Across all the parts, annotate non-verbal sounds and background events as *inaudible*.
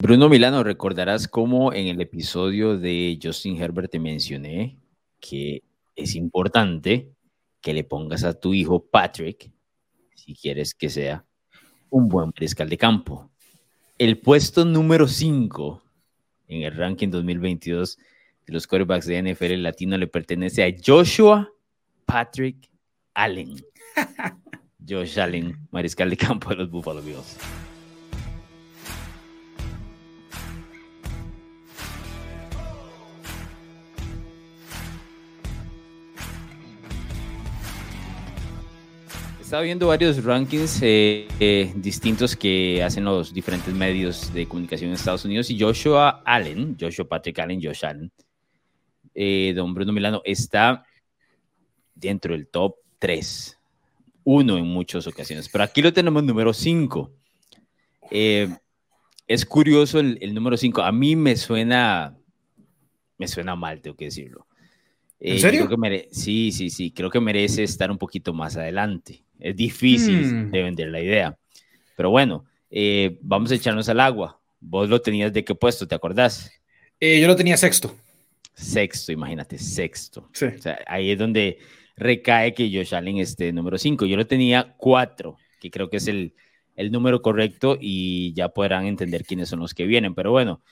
Bruno Milano, recordarás cómo en el episodio de Justin Herbert te mencioné que es importante que le pongas a tu hijo Patrick, si quieres que sea un buen mariscal de campo. El puesto número 5 en el ranking 2022 de los quarterbacks de NFL latino le pertenece a Joshua Patrick Allen. *laughs* Josh Allen, mariscal de campo de los Buffalo Bills. Estaba viendo varios rankings eh, eh, distintos que hacen los diferentes medios de comunicación en Estados Unidos y Joshua Allen, Joshua Patrick Allen, Josh Allen, eh, don Bruno Milano, está dentro del top 3, uno en muchas ocasiones, pero aquí lo tenemos número 5. es curioso el, número 5, a mí me suena, me suena mal, tengo que decirlo. ¿En serio? sí, sí, sí, creo que merece estar un poquito más adelante. Es difícil hmm. de vender la idea. Pero bueno, eh, vamos a echarnos al agua. Vos lo tenías de qué puesto, ¿te acordás? Eh, yo lo tenía sexto. Sexto, imagínate, sexto. Sí. O sea, ahí es donde recae que Josh Allen esté número 5. Yo lo tenía cuatro, que creo que es el, el número correcto y ya podrán entender quiénes son los que vienen. Pero bueno,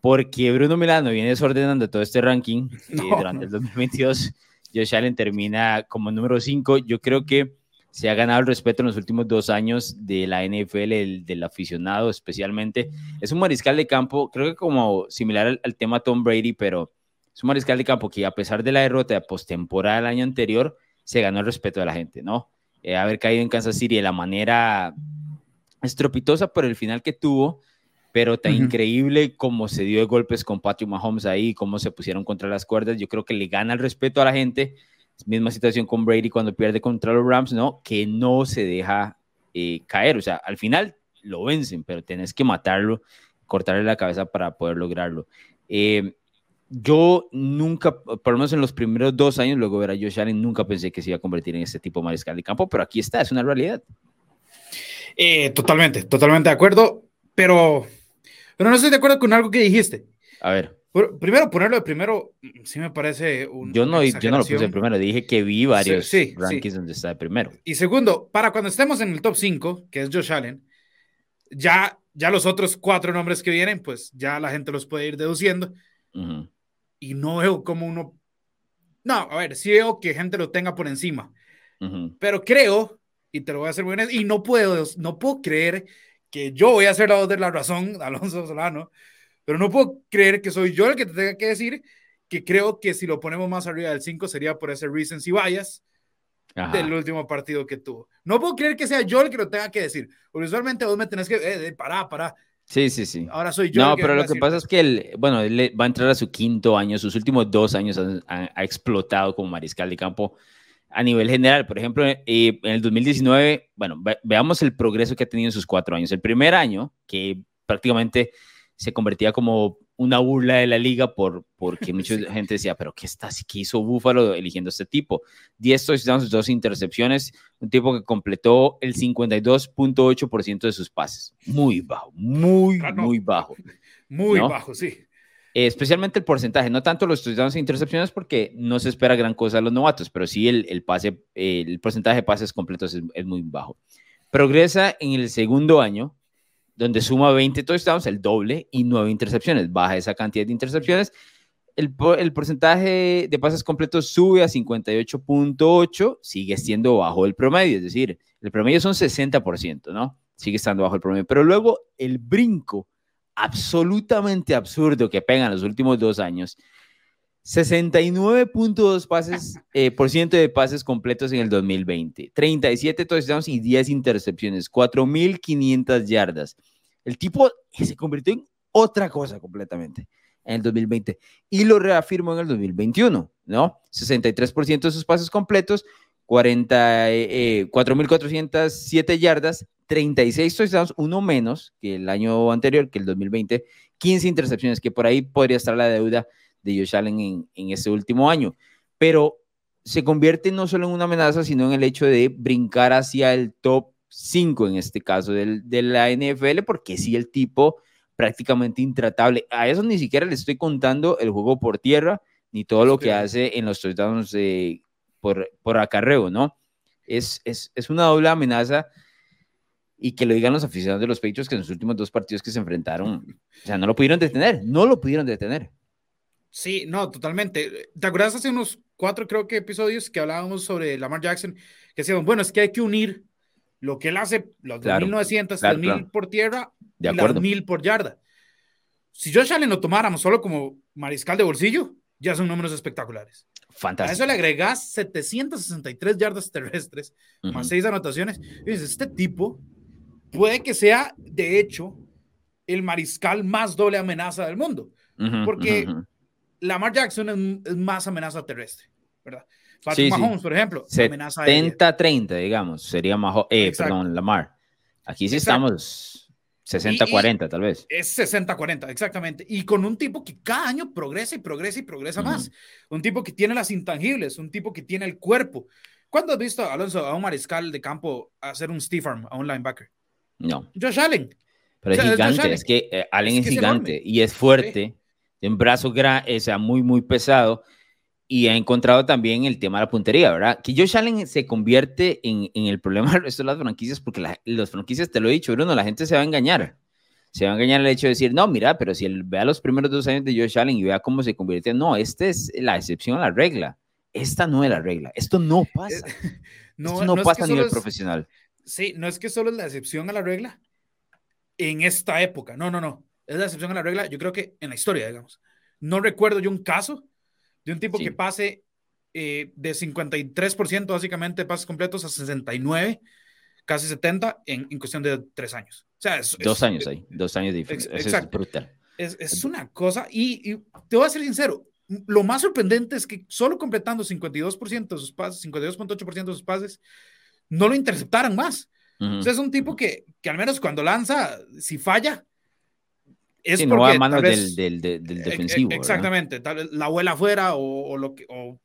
porque Bruno Milano viene desordenando todo este ranking *laughs* eh, durante el 2022, Josh Allen termina como número 5. Yo creo que se ha ganado el respeto en los últimos dos años de la NFL, del aficionado especialmente. Es un mariscal de campo, creo que como similar al, tema Tom Brady, pero es un mariscal de campo que a pesar de la derrota de postemporada del año anterior, se ganó el respeto de la gente, ¿no? Eh, haber caído en Kansas City de la manera estropitosa por el final que tuvo, pero tan increíble como se dio de golpes con Patrick Mahomes ahí, cómo se pusieron contra las cuerdas, yo creo que le gana el respeto a la gente Misma situación con Brady cuando pierde contra los Rams, ¿no? Que no se deja eh, caer. O sea, al final lo vencen, pero tenés que matarlo, cortarle la cabeza para poder lograrlo. Eh, yo nunca, por lo menos en los primeros dos años, luego ver a Josh Allen, nunca pensé que se iba a convertir en este tipo de mariscal de campo, pero aquí está, es una realidad. Eh, totalmente, totalmente de acuerdo, pero, pero no estoy de acuerdo con algo que dijiste. A ver primero, ponerlo de primero, mm, sí me parece un. Yo no, yo no lo puse de primero, dije que vi varios rankings donde está de primero. Y segundo, para cuando estemos en el top 5, que es Josh Allen, ya, ya los otros cuatro nombres que vienen, pues ya la gente los puede ir deduciendo. Y no veo como uno. No, a ver, sí veo que gente lo tenga por encima. Pero creo, y te lo voy a hacer muy honesto, y no puedo, no puedo creer que yo voy a ser la voz de la razón, *laughs* Alonso Solano pero no puedo creer que soy yo el que te tenga que decir que creo que si lo ponemos más arriba del 5 sería por ese recency bias del último partido que tuvo. No puedo creer que sea yo el que lo tenga que decir. Porque usualmente vos me tenés que, eh, pará, pará. Sí, sí, sí. Ahora soy yo. No, pero lo que pasa es que él, bueno, él va a entrar a su quinto año, sus últimos dos años ha, explotado como mariscal de campo a nivel general. Por ejemplo, eh, en el 2019, bueno, veamos el progreso que ha tenido en sus cuatro años. El primer año, que prácticamente se convertía como una burla de la liga por, porque *laughs* mucha gente decía, pero ¿qué, está, ¿qué hizo Búfalo eligiendo a este tipo? 10 touchdowns, dos intercepciones, un tipo que completó el 52.8% de sus pases. Muy bajo, muy, ah, muy bajo. Muy bajo, sí. especialmente el porcentaje, no tanto los touchdowns e intercepciones porque no se espera gran cosa de los novatos, pero sí el, el pase, el porcentaje de pases completos es, es muy bajo. Progresa en el segundo año, donde suma 20 touchdowns, el doble, y 9 intercepciones. Baja esa cantidad de intercepciones. El, el porcentaje de pases completos sube a 58.8, sigue siendo bajo el promedio, es decir, el promedio son 60%, ¿no? Sigue estando bajo el promedio. Pero luego el brinco absolutamente absurdo que pegan los últimos dos años 69.2 pases eh, por ciento de pases completos en el 2020, 37 touchdowns y 10 intercepciones, 4.500 yardas. El tipo se convirtió en otra cosa completamente en el 2020 y lo reafirmó en el 2021, ¿no? 63% de sus pases completos, 4.407 eh, yardas, 36 touchdowns, uno menos que el año anterior, que el 2020, 15 intercepciones, que por ahí podría estar la deuda de Josh Allen en, en este último año. Pero se convierte no solo en una amenaza, sino en el hecho de brincar hacia el top 5, en este caso del, de la NFL, porque si el tipo prácticamente intratable. A eso ni siquiera le estoy contando el juego por tierra, ni todo lo que hace en los touchdowns por, por acarreo, ¿no? Es, es, es una doble amenaza y que lo digan los aficionados de los Patriots que en los últimos dos partidos que se enfrentaron, o sea, no lo pudieron detener, no lo pudieron detener. Sí, no, totalmente. ¿Te acuerdas hace unos cuatro, creo que episodios que hablábamos sobre Lamar Jackson? Que decíamos, bueno, es que hay que unir lo que él hace, los claro, 1900, claro, por tierra de y las 1000 por yarda. Si Josh Allen lo tomáramos solo como mariscal de bolsillo, ya son números espectaculares. Fantástico. A eso le agregas 763 yardas terrestres, más seis anotaciones. Y dices, este tipo puede que sea, de hecho, el mariscal más doble amenaza del mundo. porque Lamar Jackson es, más amenaza terrestre, ¿verdad? Patrick Mahomes, por ejemplo, 70-30, digamos, sería Mahomes, eh, perdón, Lamar. Aquí sí estamos 60-40, tal vez. Es 60-40, exactamente. Y con un tipo que cada año progresa y progresa y progresa más. Un tipo que tiene las intangibles, un tipo que tiene el cuerpo. ¿Cuándo has visto, Alonso, a un mariscal de campo hacer un Steve Arm, a un linebacker? No. Josh Allen. Pero es gigante, es, que eh, Allen es, gigante y es fuerte, de un brazo o sea, muy, muy pesado. Y ha encontrado también el tema de la puntería, ¿verdad? Que Josh Allen se convierte en, en el problema *laughs* del resto de las franquicias, porque la, las franquicias, te lo he dicho, Bruno, la gente se va a engañar. Se va a engañar el hecho de decir, no, mira, pero si él vea los primeros dos años de Josh Allen y vea cómo se convierte, no, esta es la excepción a la regla. Esta no es la regla. Esto no pasa. *laughs* no, Esto no, pasa a nivel profesional. Sí, no es que solo es la excepción a la regla en esta época. No, no, no. Es la excepción a la regla, yo creo que en la historia, digamos. No recuerdo yo un caso de un tipo que pase eh, de 53% básicamente de pases completos a 69, casi 70 en, en cuestión de tres años. O sea, dos años ahí, dos años de diferencia. Es brutal. Es, es, una cosa, y, y, te voy a ser sincero, lo más sorprendente es que solo completando 52% de sus pases, 52.8% de sus pases, no lo interceptaran más. es un tipo que, que, al menos cuando lanza, si falla, es porque, no a manos del, del, del, defensivo. Exactamente, tal la abuela afuera o, o lo que, o,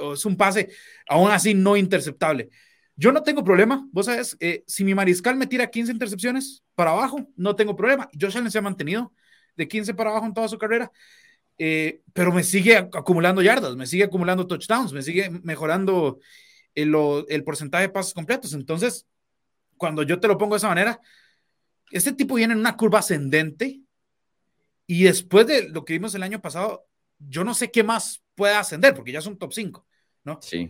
o, es un pase aún así no interceptable. Yo no tengo problema, vos sabes, eh, si mi mariscal me tira 15 intercepciones para abajo, no tengo problema. Josh Allen se ha mantenido de 15 para abajo en toda su carrera, eh, pero me sigue acumulando yardas, me sigue acumulando touchdowns, me sigue mejorando el, el porcentaje de pasos completos. Entonces, cuando yo te lo pongo de esa manera, este tipo viene en una curva ascendente y después de lo que vimos el año pasado, yo no sé qué más puede ascender, porque ya es un top 5, ¿no? Sí.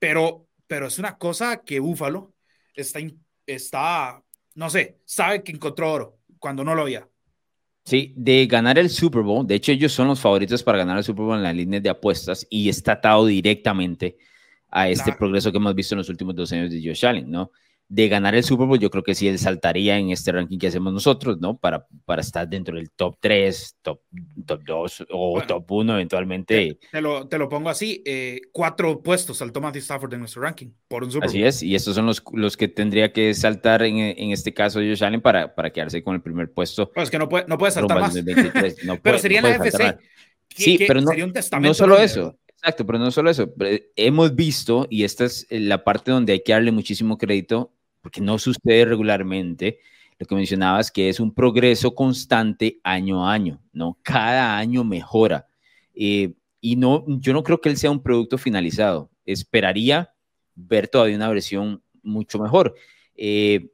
Pero, pero es una cosa que Búfalo está, está, no sé, sabe que encontró oro cuando no lo había. Sí, de ganar el Super Bowl, de hecho ellos son los favoritos para ganar el Super Bowl en la línea de apuestas y está atado directamente a este progreso que hemos visto en los últimos dos años de Josh Allen, ¿no? De ganar el Super Bowl, yo creo que sí él saltaría en este ranking que hacemos nosotros, ¿no? Para, para estar dentro del top 3, top, top 2 o top 1 eventualmente. Te, lo, te, lo, pongo así, eh, cuatro puestos al Matthew Stafford en nuestro ranking por un Super Bowl. Así es, y estos son los, los que tendría que saltar en, en este caso Josh Allen para, para quedarse con el primer puesto. Pues que no puede, no puede saltar más. *laughs* pero sería la FC. Sí, pero no, no solo eso. Exacto, pero no solo eso. Hemos visto, y esta es la parte donde hay que darle muchísimo crédito, porque no sucede regularmente, lo que mencionabas, que es un progreso constante año a año, ¿no? Cada año mejora. Eh, y no, yo no creo que él sea un producto finalizado. Esperaría ver todavía una versión mucho mejor. Eh,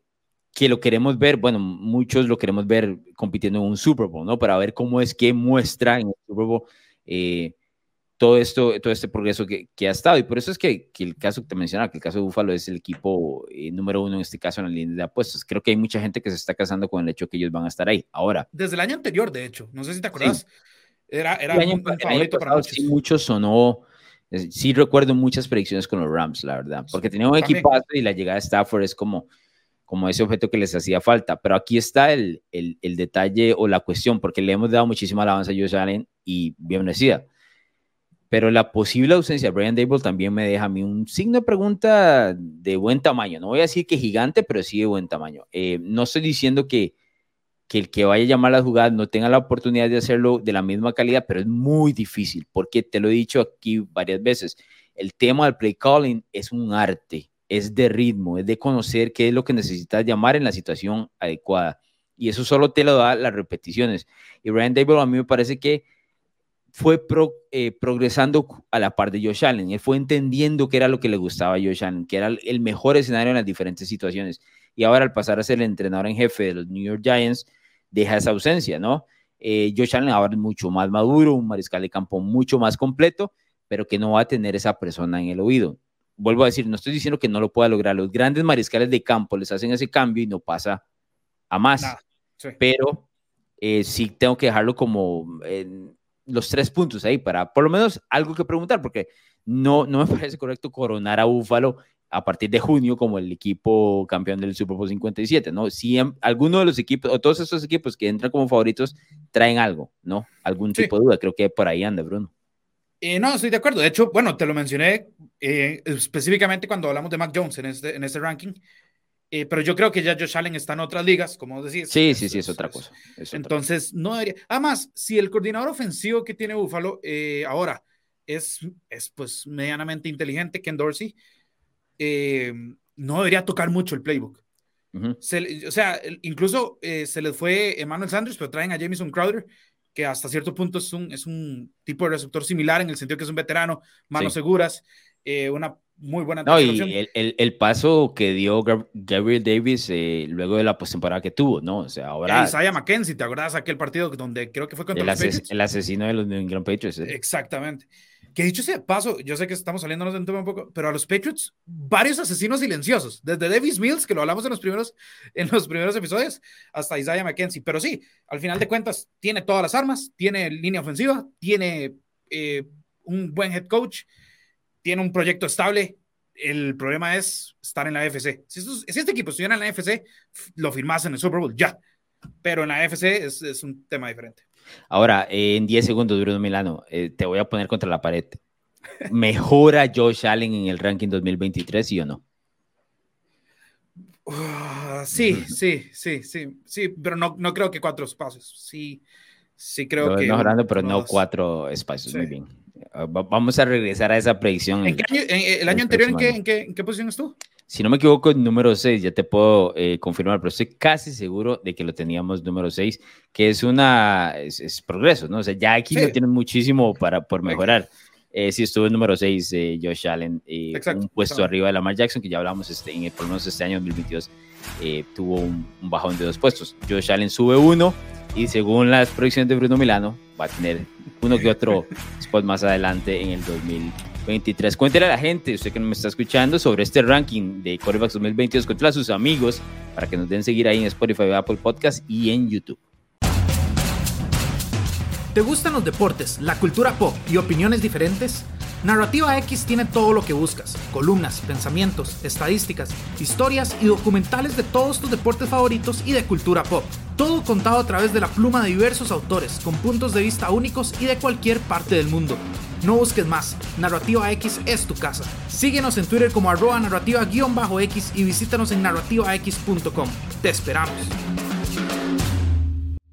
que lo queremos ver, bueno, muchos lo queremos ver compitiendo en un Super Bowl, ¿no? Para ver cómo es que muestra en el Super Bowl eh, todo esto, todo este progreso que, que, ha estado. Y por eso es que, que, el caso que te mencionaba, que el caso de Búfalo es el equipo eh, número uno en este caso en la línea de apuestas. Creo que hay mucha gente que se está casando con el hecho que ellos van a estar ahí. Ahora. Desde el año anterior, de hecho, no sé si te acuerdas. Era, era un, favorito para muchos. Sí, muchos sonó. Sí recuerdo muchas predicciones con los Rams, la verdad, porque tenía un equipazo y la llegada de Stafford es como, como ese objeto que les hacía falta. Pero aquí está el, el, el detalle o la cuestión, porque le hemos dado muchísima alabanza a Josh Allen y bien decía pero la posible ausencia de Brian Dable también me deja a mí un signo de pregunta de buen tamaño. No voy a decir que gigante, pero sí de buen tamaño. Eh, no estoy diciendo que, que el que vaya a llamar a las jugadas no tenga la oportunidad de hacerlo de la misma calidad, pero es muy difícil, porque te lo he dicho aquí varias veces. El tema del play calling es un arte, es de ritmo, es de conocer qué es lo que necesitas llamar en la situación adecuada. Y eso solo te lo da las repeticiones. Y Ryan Dable a mí me parece que fue eh, progresando a la par de Josh Allen. Él fue entendiendo qué era lo que le gustaba a Josh Allen, que era el mejor escenario en las diferentes situaciones. Y ahora al pasar a ser el entrenador en jefe de los New York Giants, deja esa ausencia, ¿no? Eh, Josh Allen ahora es mucho más maduro, un mariscal de campo mucho más completo, pero que no va a tener esa persona en el oído. Vuelvo a decir, no estoy diciendo que no lo pueda lograr. Los grandes mariscales de campo les hacen ese cambio y no pasa a más. Pero eh, sí tengo que dejarlo como en los tres puntos ahí para por lo menos algo que preguntar, porque no, no me *laughs* parece correcto coronar a Búfalo a partir de junio como el equipo campeón del Super Bowl 57, ¿no? Si alguno de los equipos, o todos esos equipos que entran como favoritos, traen algo, ¿no? Algún tipo de duda, creo que por ahí anda, Bruno. Eh, no, estoy de acuerdo. De hecho, bueno, te lo mencioné eh, específicamente cuando hablamos de Mac Jones en este, en este ranking. Eh, pero yo creo que ya Josh Allen está en otras ligas, como decís. Sí, sí, sí, es, otra cosa. entonces, no debería. Además, si el coordinador ofensivo que tiene Buffalo ahora es, es pues medianamente inteligente, Ken Dorsey, no debería tocar mucho el playbook. o sea, incluso se les fue Emmanuel Sanders, pero traen a Jameson Crowder, que hasta cierto punto es un, es un tipo de receptor similar en el sentido que es un veterano, manos seguras, eh, una muy buena no, y el, el, el, paso que dio Gabriel Davis eh, luego de la postemporada que tuvo, ¿no? O sea, ahora... Isaiah McKenzie, ¿te acuerdas aquel partido donde creo que fue contra el los Patriots? El asesino de los New England Patriots. ¿eh? Exactamente. Que dicho ese paso, yo sé que estamos saliéndonos de un tema un poco, pero a los Patriots, varios asesinos silenciosos, desde Davis Mills, que lo hablamos en los primeros, en los primeros episodios, hasta Isaiah McKenzie. Pero sí, al final de cuentas, tiene todas las armas, tiene línea ofensiva, tiene eh, un buen head coach, tiene un proyecto estable. El problema es estar en la FC. Si, este equipo estuviera en la FC, lo firmas en el Super Bowl, ya. Pero en la FC es, es un tema diferente. Ahora, en 10 segundos, Bruno Milano, eh, te voy a poner contra la pared. ¿Mejora Josh Allen en el ranking 2023, sí o no? Ah, sí, sí, sí, sí, sí, pero no, no creo que cuatro espacios. Sí, sí creo que. Mejorando, pero no cuatro espacios. Muy bien. Ah, vamos a regresar a esa predicción. ¿En ¿El año anterior ¿en qué, en, qué, en qué posición estuvo? si no me equivoco, número 6, ya te puedo eh, confirmar, pero estoy casi seguro de que lo teníamos número 6, que es una, es, progreso, ¿no? O sea, ya aquí no tienen muchísimo para, por mejorar. Eh, sí, estuvo en número 6, eh, Josh Allen, un puesto arriba de Lamar Jackson, que ya hablamos este, en el menos este año 2022, tuvo un, un, bajón de dos puestos. Josh Allen sube uno y según las proyecciones de Bruno Milano, va a tener uno que otro *laughs* spot más adelante en el 2022. 23. Cuéntele a la gente, usted que no me está escuchando, sobre este ranking de Corebacks 2022. Cuéntele a sus amigos para que nos den seguir ahí en Spotify, Apple Podcast y en YouTube. ¿Te gustan los deportes, la cultura pop y opiniones diferentes? Narrativa X tiene todo lo que buscas, columnas, pensamientos, estadísticas, historias y documentales de todos tus deportes favoritos y de cultura pop. Todo contado a través de la pluma de diversos autores, con puntos de vista únicos y de cualquier parte del mundo. No busques más, Narrativa X es tu casa. Síguenos en Twitter como arroba narrativa-x y visítanos en narrativax.com. Te esperamos.